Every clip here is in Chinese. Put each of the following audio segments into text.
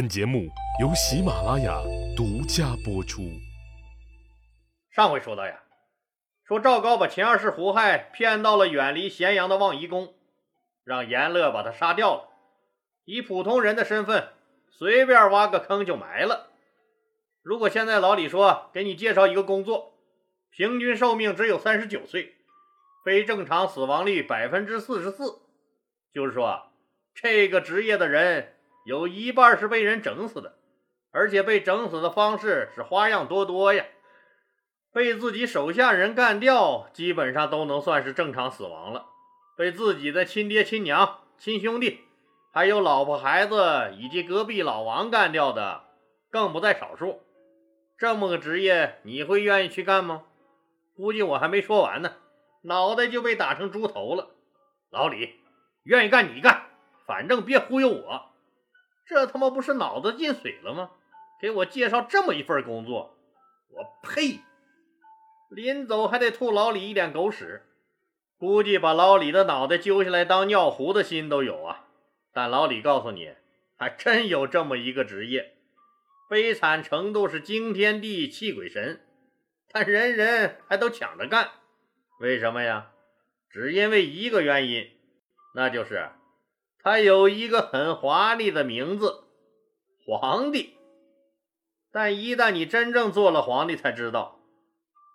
本节目由喜马拉雅独家播出。上回说到呀，说赵高把秦二世胡亥骗到了远离咸阳的望夷宫，让阎乐把他杀掉了，以普通人的身份随便挖个坑就埋了。如果现在老李说给你介绍一个工作，平均寿命只有三十九岁，非正常死亡率百分之四十四，就是说这个职业的人。有一半是被人整死的，而且被整死的方式是花样多多呀。被自己手下人干掉，基本上都能算是正常死亡了。被自己的亲爹亲娘、亲兄弟，还有老婆孩子以及隔壁老王干掉的，更不在少数。这么个职业，你会愿意去干吗？估计我还没说完呢，脑袋就被打成猪头了。老李，愿意干你干，反正别忽悠我。这他妈不是脑子进水了吗？给我介绍这么一份工作，我呸！临走还得吐老李一脸狗屎，估计把老李的脑袋揪下来当尿壶的心都有啊！但老李告诉你，还真有这么一个职业，悲惨程度是惊天地泣鬼神，但人人还都抢着干，为什么呀？只因为一个原因，那就是。他有一个很华丽的名字，皇帝。但一旦你真正做了皇帝，才知道，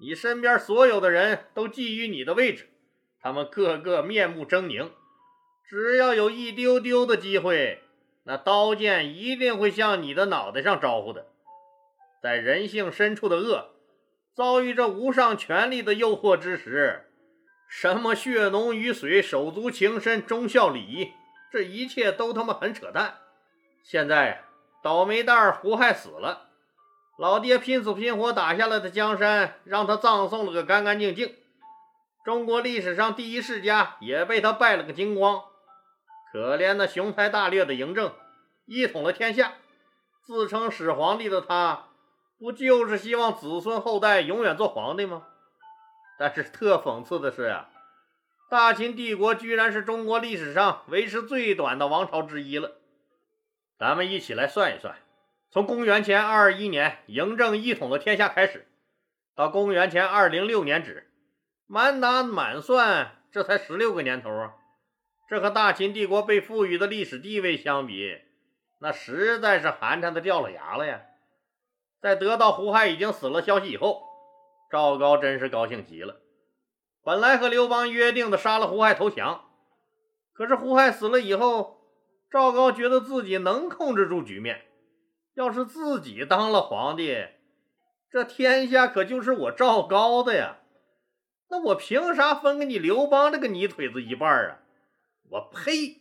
你身边所有的人都觊觎你的位置，他们个个面目狰狞。只要有一丢丢的机会，那刀剑一定会向你的脑袋上招呼的。在人性深处的恶遭遇这无上权力的诱惑之时，什么血浓于水、手足情深、忠孝礼仪。这一切都他妈很扯淡！现在倒霉蛋胡亥死了，老爹拼死拼活打下来的江山，让他葬送了个干干净净。中国历史上第一世家也被他败了个精光。可怜那雄才大略的嬴政，一统了天下，自称始皇帝的他，不就是希望子孙后代永远做皇帝吗？但是特讽刺的是呀。大秦帝国居然是中国历史上维持最短的王朝之一了。咱们一起来算一算，从公元前二二一年嬴政一统了天下开始，到公元前二零六年止，满打满算这才十六个年头啊！这和大秦帝国被赋予的历史地位相比，那实在是寒碜的掉了牙了呀！在得到胡亥已经死了消息以后，赵高真是高兴极了。本来和刘邦约定的杀了胡亥投降，可是胡亥死了以后，赵高觉得自己能控制住局面。要是自己当了皇帝，这天下可就是我赵高的呀！那我凭啥分给你刘邦这个泥腿子一半啊？我呸！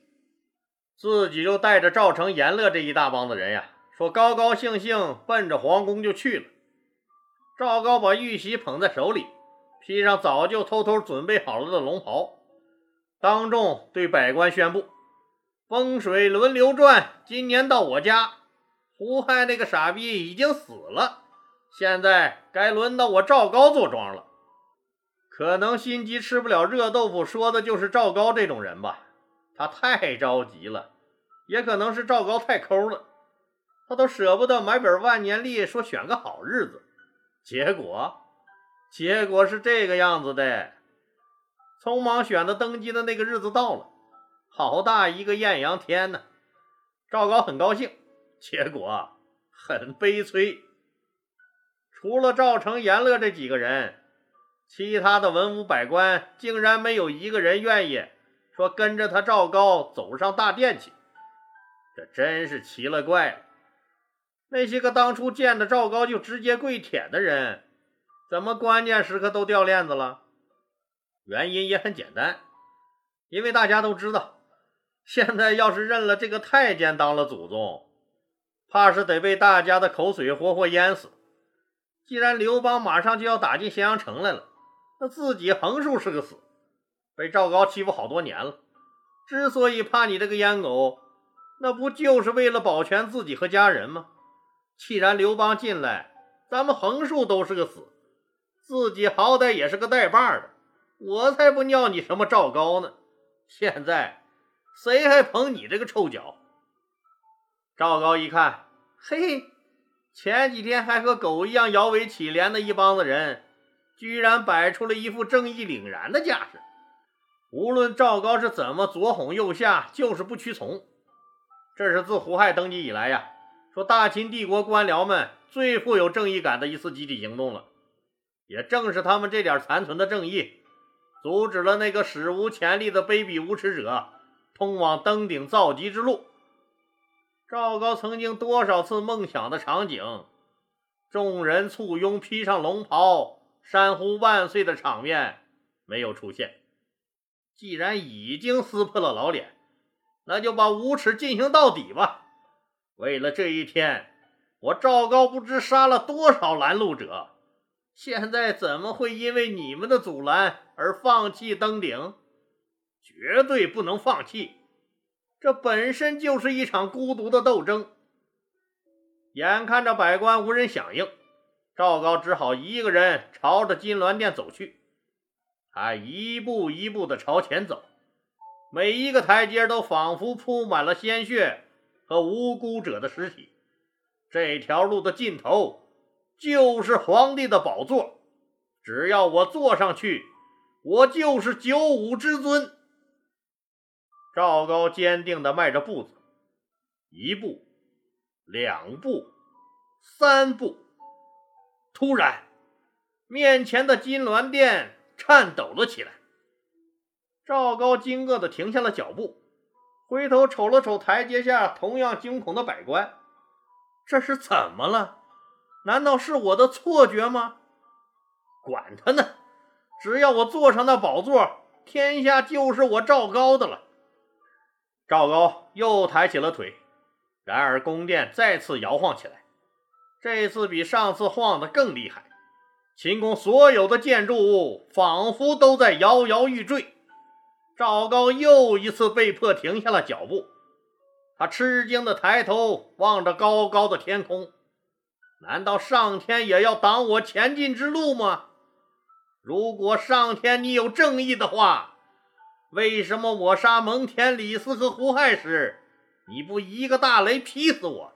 自己就带着赵成、阎乐这一大帮子人呀，说高高兴兴奔着皇宫就去了。赵高把玉玺捧在手里。披上早就偷偷准备好了的龙袍，当众对百官宣布：“风水轮流转，今年到我家，胡亥那个傻逼已经死了，现在该轮到我赵高坐庄了。”可能心急吃不了热豆腐，说的就是赵高这种人吧。他太着急了，也可能是赵高太抠了，他都舍不得买本万年历，说选个好日子，结果。结果是这个样子的，匆忙选的登基的那个日子到了，好大一个艳阳天呢！赵高很高兴，结果很悲催。除了赵成、严乐这几个人，其他的文武百官竟然没有一个人愿意说跟着他赵高走上大殿去。这真是奇了怪了！那些个当初见着赵高就直接跪舔的人。怎么关键时刻都掉链子了？原因也很简单，因为大家都知道，现在要是认了这个太监当了祖宗，怕是得被大家的口水活活淹死。既然刘邦马上就要打进咸阳城来了，那自己横竖是个死，被赵高欺负好多年了。之所以怕你这个烟狗，那不就是为了保全自己和家人吗？既然刘邦进来，咱们横竖都是个死。自己好歹也是个带把的，我才不尿你什么赵高呢！现在谁还捧你这个臭脚？赵高一看嘿，前几天还和狗一样摇尾乞怜的一帮子人，居然摆出了一副正义凛然的架势。无论赵高是怎么左哄右吓，就是不屈从。这是自胡亥登基以来呀，说大秦帝国官僚们最富有正义感的一次集体行动了。也正是他们这点残存的正义，阻止了那个史无前例的卑鄙无耻者通往登顶造极之路。赵高曾经多少次梦想的场景，众人簇拥披上龙袍，山呼万岁的场面没有出现。既然已经撕破了老脸，那就把无耻进行到底吧。为了这一天，我赵高不知杀了多少拦路者，现在怎么会因为你们的阻拦而放弃登顶？绝对不能放弃！这本身就是一场孤独的斗争。眼看着百官无人响应，赵高只好一个人朝着金銮殿走去。他一步一步地朝前走，每一个台阶都仿佛铺满了鲜血和无辜者的尸体。这条路的尽头就是皇帝的宝座，只要我坐上去，我就是九五之尊。赵高坚定地迈着步子，一步，两步，三步。突然，面前的金銮殿。颤抖了起来，赵高惊愕地停下了脚步，回头瞅了瞅台阶下同样惊恐的百官，这是怎么了？难道是我的错觉吗？管他呢，只要我坐上那宝座，天下就是我赵高的了。赵高又抬起了腿，然而宫殿再次摇晃起来，这次比上次晃得更厉害。秦宫所有的建筑物仿佛都在摇摇欲坠，赵高又一次被迫停下了脚步。他吃惊地抬头望着高高的天空，难道上天也要挡我前进之路吗？如果上天你有正义的话，为什么我杀蒙恬、李斯和胡亥时，你不一个大雷劈死我？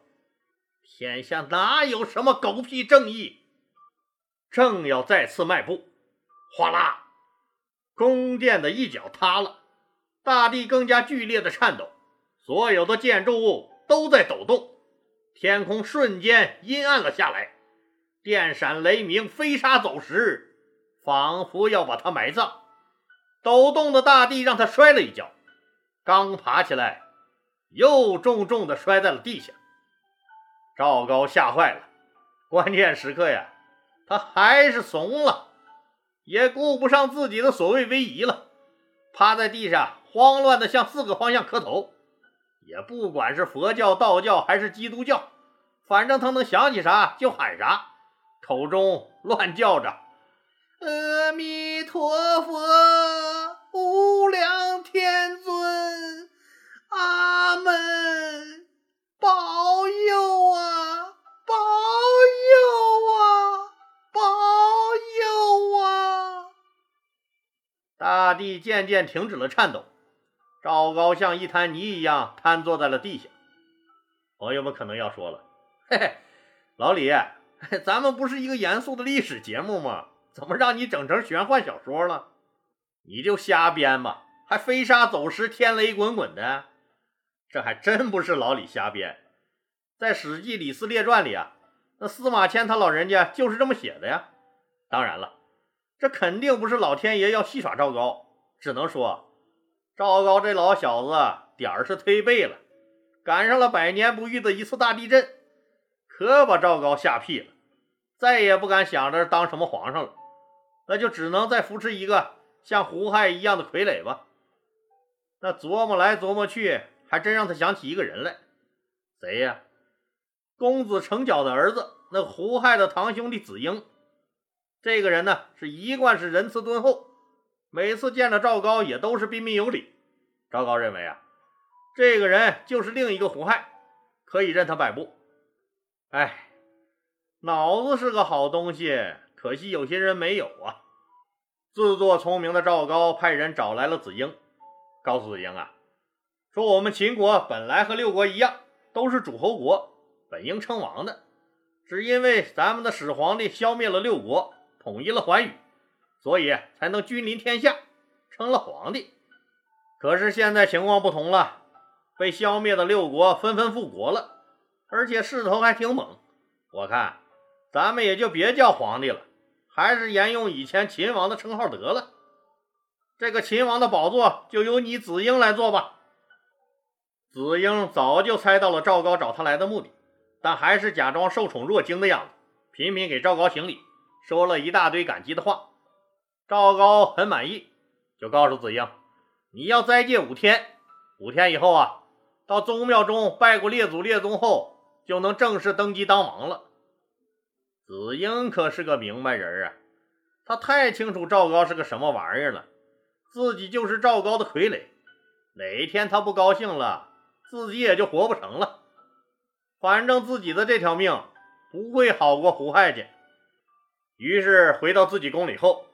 天下哪有什么狗屁正义？正要再次迈步，哗啦！宫殿的一角塌了，大地更加剧烈的颤抖，所有的建筑物都在抖动，天空瞬间阴暗了下来，电闪雷鸣，飞沙走石，仿佛要把他埋葬。抖动的大地让他摔了一跤，刚爬起来，又重重的摔在了地下。赵高吓坏了，关键时刻呀！他还是怂了，也顾不上自己的所谓威仪了，趴在地上慌乱的向四个方向磕头，也不管是佛教、道教还是基督教，反正他能想起啥就喊啥，口中乱叫着“阿弥陀佛，无量天尊，阿门，保佑啊，保佑啊！”保佑啊！大地渐渐停止了颤抖，赵高像一滩泥一样瘫坐在了地下。朋友们可能要说了：“嘿嘿，老李，咱们不是一个严肃的历史节目吗？怎么让你整成玄幻小说了？你就瞎编吧，还飞沙走石、天雷滚滚的，这还真不是老李瞎编。在《史记·李斯列传》里啊。”那司马迁他老人家就是这么写的呀。当然了，这肯定不是老天爷要戏耍赵高，只能说赵高这老小子点儿是忒背了，赶上了百年不遇的一次大地震，可把赵高吓屁了，再也不敢想着当什么皇上了，那就只能再扶持一个像胡亥一样的傀儡吧。那琢磨来琢磨去，还真让他想起一个人来，谁呀？公子成角的儿子，那胡亥的堂兄弟子婴，这个人呢是一贯是仁慈敦厚，每次见着赵高也都是彬彬有礼。赵高认为啊，这个人就是另一个胡亥，可以任他摆布。哎，脑子是个好东西，可惜有些人没有啊。自作聪明的赵高派人找来了子婴，告诉子婴啊，说我们秦国本来和六国一样，都是诸侯国。本应称王的，只因为咱们的始皇帝消灭了六国，统一了寰宇，所以才能君临天下，成了皇帝。可是现在情况不同了，被消灭的六国纷纷复国了，而且势头还挺猛。我看咱们也就别叫皇帝了，还是沿用以前秦王的称号得了。这个秦王的宝座就由你子婴来做吧。子婴早就猜到了赵高找他来的目的，但还是假装受宠若惊的样子，频频给赵高行礼，说了一大堆感激的话。赵高很满意，就告诉子婴。你要斋戒五天，五天以后啊，到宗庙中拜过列祖列宗后，就能正式登基当王了。子婴可是个明白人啊，他太清楚赵高是个什么玩意儿了，自己就是赵高的傀儡，哪一天他不高兴了，自己也就活不成了。反正自己的这条命不会好过胡亥去。于是回到自己宫里后，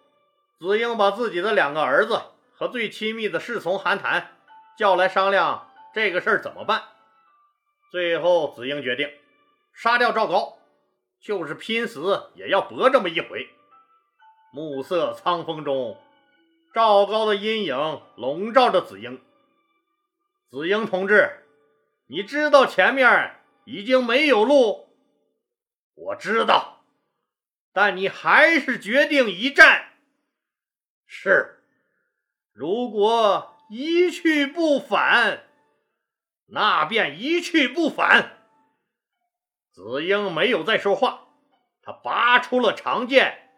子婴把自己的两个儿子。和最亲密的侍从韩谈叫来商量这个事儿怎么办。最后，子婴决定杀掉赵高，就是拼死也要搏这么一回。暮色苍风中，赵高的阴影笼罩着子婴。子婴同志，你知道前面已经没有路。我知道，但你还是决定一战。是。如果一去不返，那便一去不返。子婴没有再说话，他拔出了长剑，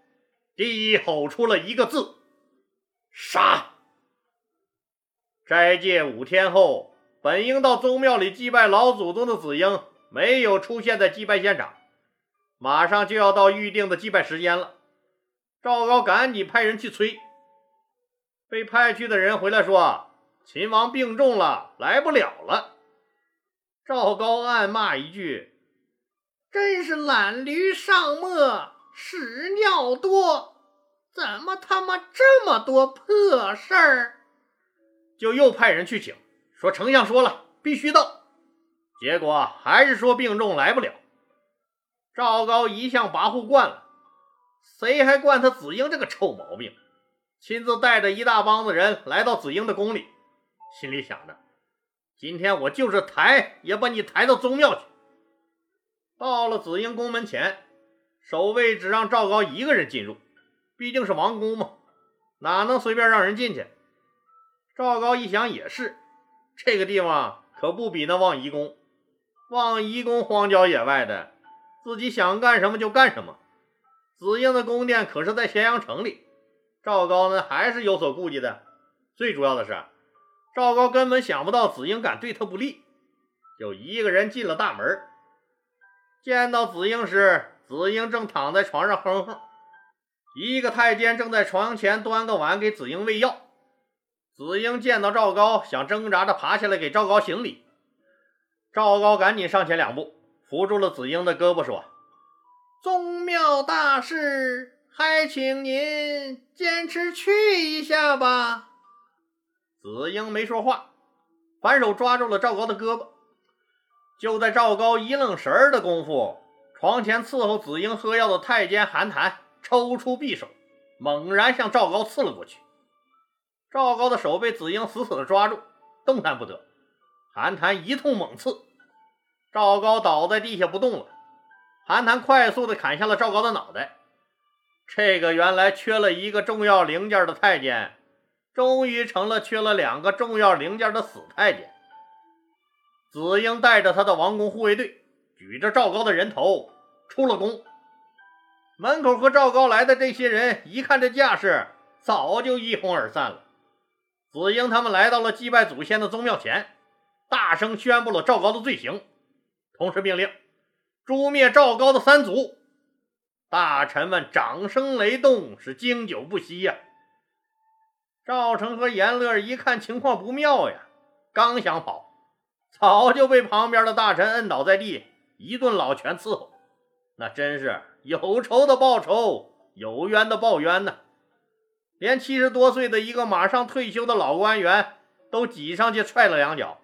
低吼出了一个字：“杀！”斋戒五天后，本应到宗庙里祭拜老祖宗的子婴没有出现在祭拜现场，马上就要到预定的祭拜时间了。赵高赶紧派人去催。被派去的人回来说：“秦王病重了，来不了了。”赵高暗骂一句：“真是懒驴上磨，屎尿多，怎么他妈这么多破事儿？”就又派人去请，说：“丞相说了，必须到。”结果还是说病重来不了。赵高一向跋扈惯了，谁还惯他子婴这个臭毛病？亲自带着一大帮子人来到子婴的宫里，心里想着：今天我就是抬，也把你抬到宗庙去。到了子婴宫门前，守卫只让赵高一个人进入，毕竟是王宫嘛，哪能随便让人进去？赵高一想也是，这个地方可不比那望夷宫。望夷宫荒郊野外的，自己想干什么就干什么。子婴的宫殿可是在咸阳城里。赵高呢，还是有所顾忌的。最主要的是，赵高根本想不到子婴敢对他不利，就一个人进了大门。见到子婴时，子婴正躺在床上哼哼，一个太监正在床前端个碗给子婴喂药。子婴见到赵高，想挣扎着爬下来给赵高行礼。赵高赶紧上前两步，扶住了子婴的胳膊，说：“宗庙大事。”还请您坚持去一下吧。子婴没说话，反手抓住了赵高的胳膊。就在赵高一愣神儿的功夫，床前伺候子婴喝药的太监韩谈抽出匕首，猛然向赵高刺了过去。赵高的手被子婴死死的抓住，动弹不得。韩谈一通猛刺，赵高倒在地下不动了。韩谈快速的砍下了赵高的脑袋。这个原来缺了一个重要零件的太监，终于成了缺了两个重要零件的死太监。子婴带着他的王宫护卫队，举着赵高的人头出了宫。门口和赵高来的这些人一看这架势，早就一哄而散了。子婴他们来到了祭拜祖先的宗庙前，大声宣布了赵高的罪行，同时命令诛灭赵高的三族。大臣们掌声雷动，是经久不息呀。赵成和阎乐一看情况不妙呀，刚想跑，早就被旁边的大臣摁倒在地，一顿老拳伺候。那真是有仇的报仇，有冤的报冤呐。连七十多岁的一个马上退休的老官员都挤上去踹了两脚，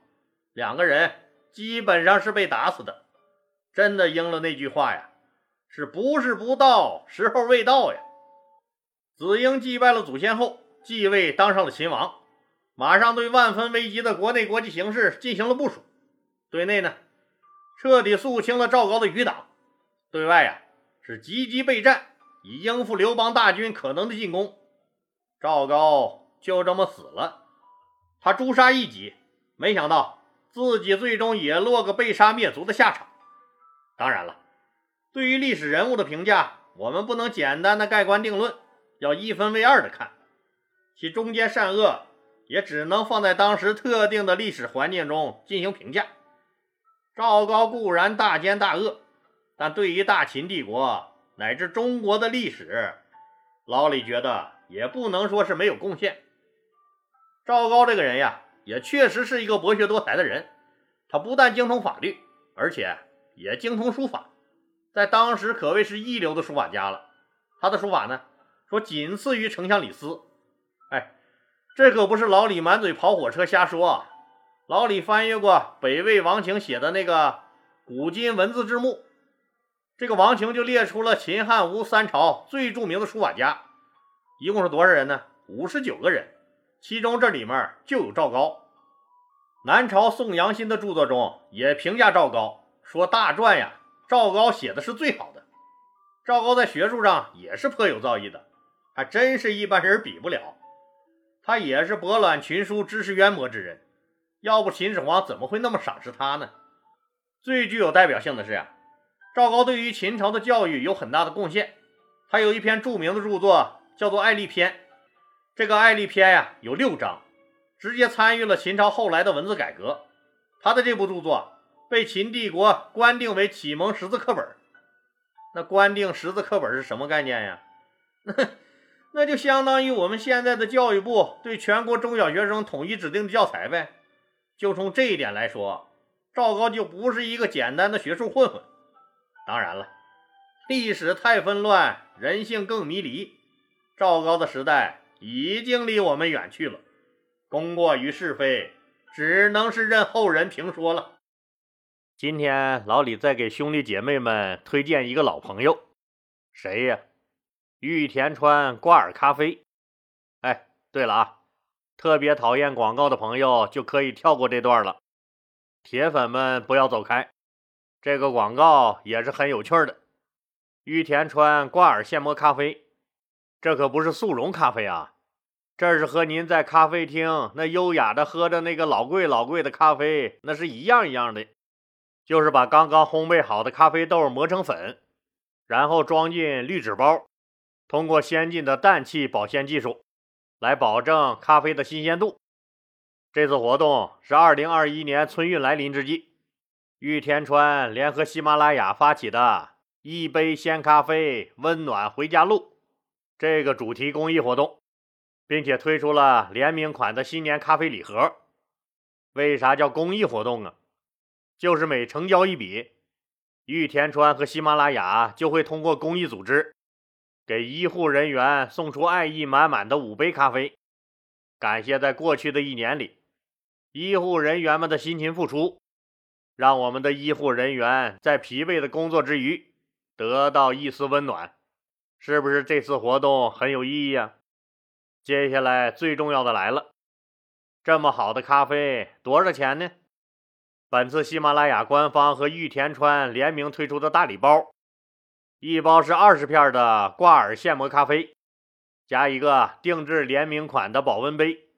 两个人基本上是被打死的。真的应了那句话呀，是不是不到，时候未到呀？子婴祭拜了祖先后，继位当上了秦王，马上对万分危急的国内国际形势进行了部署。对内呢，彻底肃清了赵高的余党；对外呀，是积极备战，以应付刘邦大军可能的进攻。赵高就这么死了，他诛杀异己，没想到自己最终也落个被杀灭族的下场。当然了，对于历史人物的评价，我们不能简单的盖棺定论，要一分为二的看，其中间善恶也只能放在当时特定的历史环境中进行评价。赵高固然大奸大恶，但对于大秦帝国乃至中国的历史，老李觉得也不能说是没有贡献。赵高这个人呀，也确实是一个博学多才的人。他不但精通法律，而且也精通书法，在当时可谓是一流的书法家了。他的书法呢，说仅次于丞相李斯。哎，这可不是老李满嘴跑火车瞎说啊。老李翻阅过北魏王庭写的那个古今文字志目，这个王庭就列出了秦汉吴三朝最著名的书法家，一共是多少人呢？五十九个人，其中这里面就有赵高。南朝宋杨新的著作中也评价赵高，说大传呀，赵高写的是最好的。赵高在学术上也是颇有造诣的，还真是一般人比不了。他也是博览群书、知识渊博之人。要不秦始皇怎么会那么赏识他呢？最具有代表性的是呀，赵高对于秦朝的教育有很大的贡献。他有一篇著名的著作叫做《爱历篇》，这个《爱历篇》呀有六章，直接参与了秦朝后来的文字改革。他的这部著作被秦帝国官定为启蒙识字课本。那官定识字课本是什么概念呀？那就相当于我们现在的教育部对全国中小学生统一指定的教材呗。就从这一点来说，赵高就不是一个简单的学术混混。当然了，历史太纷乱，人性更迷离。赵高的时代已经离我们远去了，功过与是非，只能是任后人评说了。今天老李再给兄弟姐妹们推荐一个老朋友，谁呀？玉田川挂耳咖啡。哎，对了啊。特别讨厌广告的朋友就可以跳过这段了，铁粉们不要走开，这个广告也是很有趣的。玉田川挂耳现磨咖啡，这可不是速溶咖啡啊，这是和您在咖啡厅那优雅的喝着那个老贵老贵的咖啡那是一样一样的，就是把刚刚烘焙好的咖啡豆磨成粉，然后装进滤纸包，通过先进的氮气保鲜技术。来保证咖啡的新鲜度。这次活动是二零二一年春运来临之际，玉田川联合喜马拉雅发起的“一杯鲜咖啡，温暖回家路”这个主题公益活动，并且推出了联名款的新年咖啡礼盒。为啥叫公益活动啊？就是每成交一笔，玉田川和喜马拉雅就会通过公益组织。给医护人员送出爱意满满的五杯咖啡，感谢在过去的一年里，医护人员们的辛勤付出，让我们的医护人员在疲惫的工作之余得到一丝温暖，是不是这次活动很有意义啊？接下来最重要的来了，这么好的咖啡多少钱呢？本次喜马拉雅官方和玉田川联名推出的大礼包。一包是二十片的挂耳现磨咖啡，加一个定制联名款的保温杯。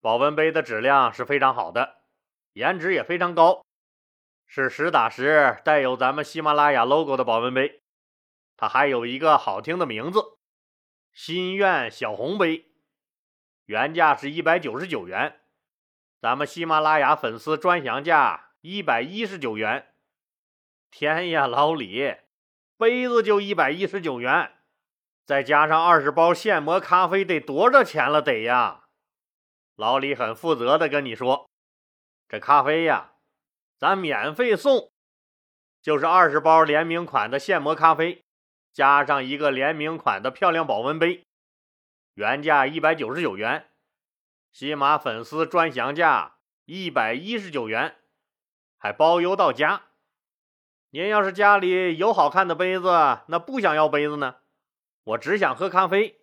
保温杯的质量是非常好的，颜值也非常高，是实打实带有咱们喜马拉雅 logo 的保温杯。它还有一个好听的名字——心愿小红杯。原价是一百九十九元，咱们喜马拉雅粉丝专享价一百一十九元。天呀，老李！杯子就一百一十九元，再加上二十包现磨咖啡，得多少钱了？得呀！老李很负责的跟你说，这咖啡呀，咱免费送，就是二十包联名款的现磨咖啡，加上一个联名款的漂亮保温杯，原价一百九十九元，喜马粉丝专享价一百一十九元，还包邮到家。您要是家里有好看的杯子，那不想要杯子呢？我只想喝咖啡，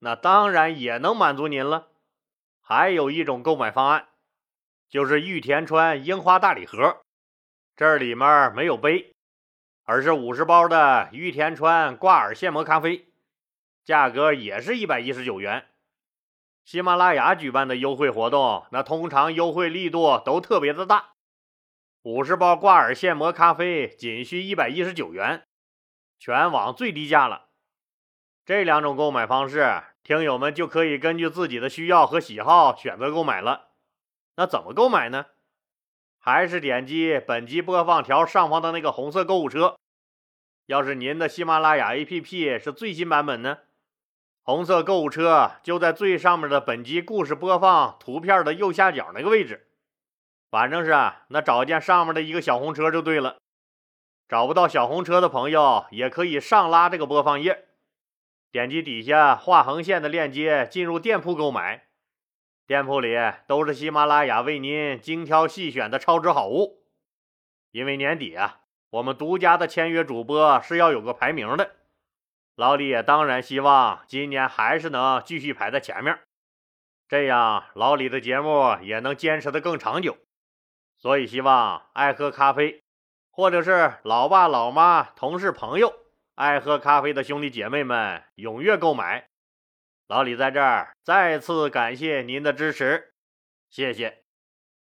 那当然也能满足您了。还有一种购买方案，就是玉田川樱花大礼盒，这里面没有杯，而是五十包的玉田川挂耳现磨咖啡，价格也是一百一十九元。喜马拉雅举办的优惠活动，那通常优惠力度都特别的大。五十包挂耳现磨咖啡仅需一百一十九元，全网最低价了。这两种购买方式，听友们就可以根据自己的需要和喜好选择购买了。那怎么购买呢？还是点击本集播放条上方的那个红色购物车。要是您的喜马拉雅 APP 是最新版本呢？红色购物车就在最上面的本集故事播放图片的右下角那个位置，反正是啊那找见上面的一个小红车就对了。找不到小红车的朋友，也可以上拉这个播放页，点击底下画横线的链接进入店铺购买。店铺里都是喜马拉雅为您精挑细选的超值好物。因为年底啊，我们独家的签约主播是要有个排名的。老李也当然希望今年还是能继续排在前面，这样老李的节目也能坚持的更长久。所以希望爱喝咖啡，或者是老爸老妈、同事朋友爱喝咖啡的兄弟姐妹们踊跃购买。老李在这儿再次感谢您的支持，谢谢。